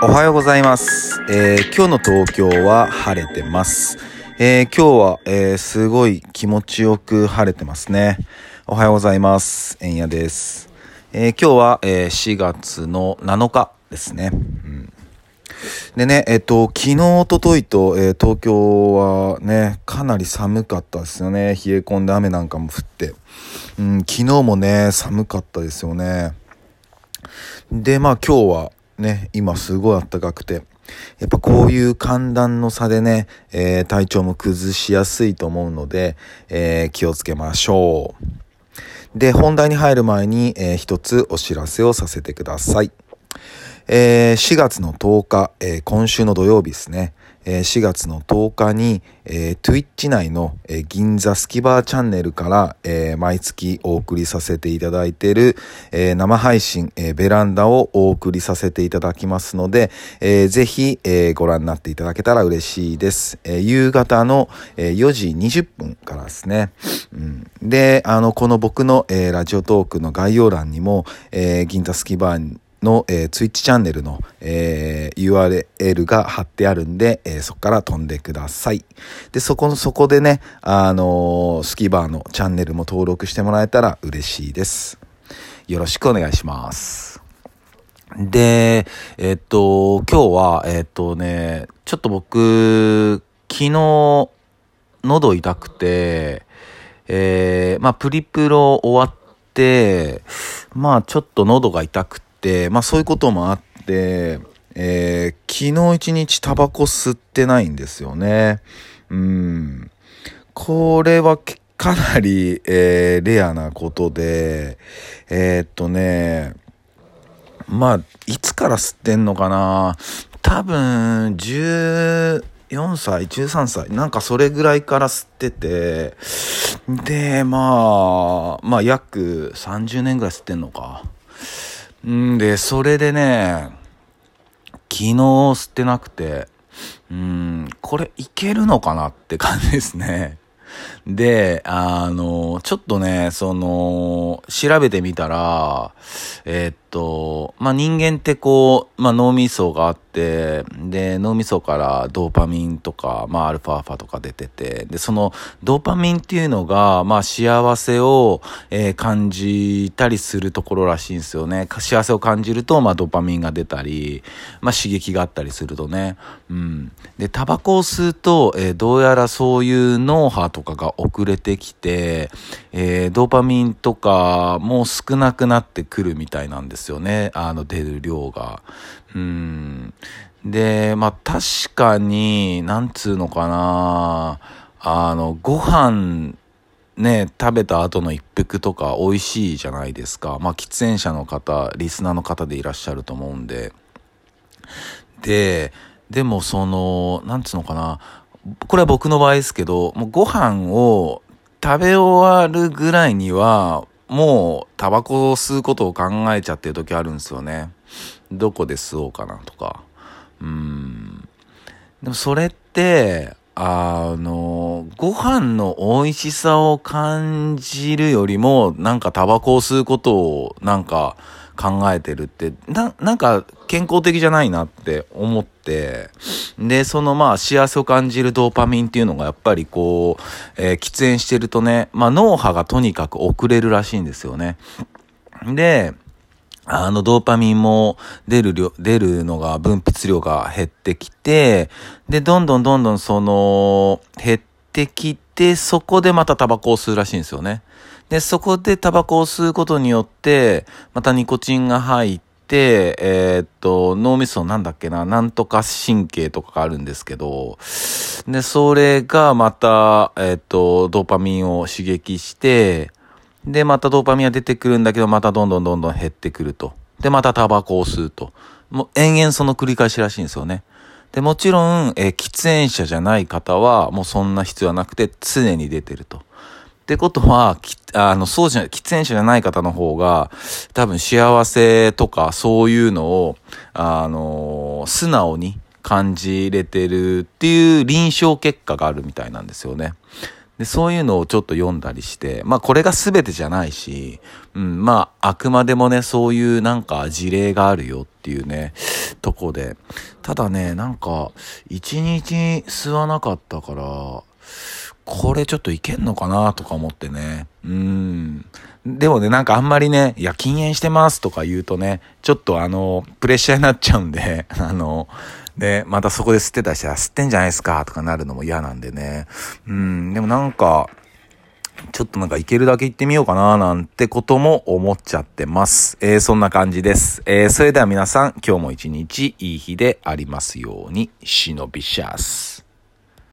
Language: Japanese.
おはようございます。えー今日の東京は晴れてます。えー今日は、えーすごい気持ちよく晴れてますね。おはようございます。えんやです。え今日は、え4月の7日ですね。うんでね、えっと、昨日、一昨日と、えー東京はね、かなり寒かったですよね。冷え込んで雨なんかも降って。うん、昨日もね、寒かったですよね。で、まあ今日はね、今すごい暖かくて、やっぱこういう寒暖の差でね、えー体調も崩しやすいと思うので、えー気をつけましょう。で、本題に入る前に、えー一つお知らせをさせてください。えー4月の10日、えー今週の土曜日ですね。え4月の10日に、え Twitch 内の、え銀座スキバーチャンネルから、え毎月お送りさせていただいている、え生配信、えベランダをお送りさせていただきますので、えーぜひ、えご覧になっていただけたら嬉しいです。え夕方の、え4時20分からですね。うん、で、あの、この僕の、えラジオトークの概要欄にも、え銀座スキバーの、えー、ツイッチチャンネルの、えー URL が貼ってあるんで、えーそこから飛んでください。で、そこの、そこでね、あのースキバーのチャンネルも登録してもらえたら嬉しいです。よろしくお願いします。で、えっと、今日は、えっとね、ちょっと僕、昨日、喉痛くて、えー、まあ、プリプロ終わって、まあ、ちょっと喉が痛くて、まあ、そういうこともあって、えー、昨日一日タバコ吸ってないんですよね。うん。これはかなり、えーレアなことで、えーっとね、まあ、いつから吸ってんのかな多分、14歳、13歳、なんかそれぐらいから吸ってて、で、まあ、まあ、約30年ぐらい吸ってんのか。んで、それでね、昨日吸ってなくて、うん、これいけるのかなって感じですね。で、あの、ちょっとね、その、調べてみたら、えーっと、まあ、人間ってこう、まあ、脳みそがあって、で、脳みそからドーパミンとか、まあ、アルファーファとか出てて、で、その、ドーパミンっていうのが、まあ、幸せを、えー感じたりするところらしいんですよね。幸せを感じると、まあ、ドーパミンが出たり、まあ、刺激があったりするとね。うん。で、タバコを吸うと、えーどうやらそういう脳波とかが遅れてきて、えードーパミンとかも少なくなってくるみたいなんですですよね。あの、出る量が。うん。で、まあ、確かに、なんつうのかな、あの、ご飯、ね、食べた後の一服とか美味しいじゃないですか。まあ、喫煙者の方、リスナーの方でいらっしゃると思うんで。で、でもその、なんつうのかな、これは僕の場合ですけど、もうご飯を食べ終わるぐらいには、もうタバコを吸うことを考えちゃってる時あるんですよね。どこで吸おうかなとか。うん。でもそれって、あの、ご飯の美味しさを感じるよりも、なんかタバコを吸うことをなんか考えてるって、な、なんか健康的じゃないなって思って、で、そのまあ幸せを感じるドーパミンっていうのがやっぱりこう、えー喫煙してるとね、まあ脳波がとにかく遅れるらしいんですよね。で、あの、ドーパミンも出る量、出るのが、分泌量が減ってきて、で、どんどんどんどんその、減ってきて、そこでまたタバコを吸うらしいんですよね。で、そこでタバコを吸うことによって、またニコチンが入って、えーっと、脳みそなんだっけな、なんとか神経とかがあるんですけど、で、それがまた、えーっと、ドーパミンを刺激して、で、またドーパミンが出てくるんだけど、またどんどんどんどん減ってくると。で、またタバコを吸うと。もう延々その繰り返しらしいんですよね。で、もちろん、えー喫煙者じゃない方は、もうそんな必要はなくて、常に出てると。ってことは、あの、そうじゃ、喫煙者じゃない方の方が、多分幸せとかそういうのを、あの素直に感じれてるっていう臨床結果があるみたいなんですよね。で、そういうのをちょっと読んだりして、まあこれが全てじゃないし、うん、まああくまでもね、そういうなんか事例があるよっていうね、とこで、ただね、なんか、一日吸わなかったから、これちょっといけんのかなとか思ってね。うん。でもね、なんかあんまりね、いや、禁煙してますとか言うとね、ちょっとあの、プレッシャーになっちゃうんで、あの、で、またそこで吸ってた人は吸ってんじゃないですかとかなるのも嫌なんでね。うん、でもなんか、ちょっとなんかいけるだけ行ってみようかななんてことも思っちゃってます。えー、そんな感じです。えー、それでは皆さん、今日も一日いい日でありますように、忍びシャス。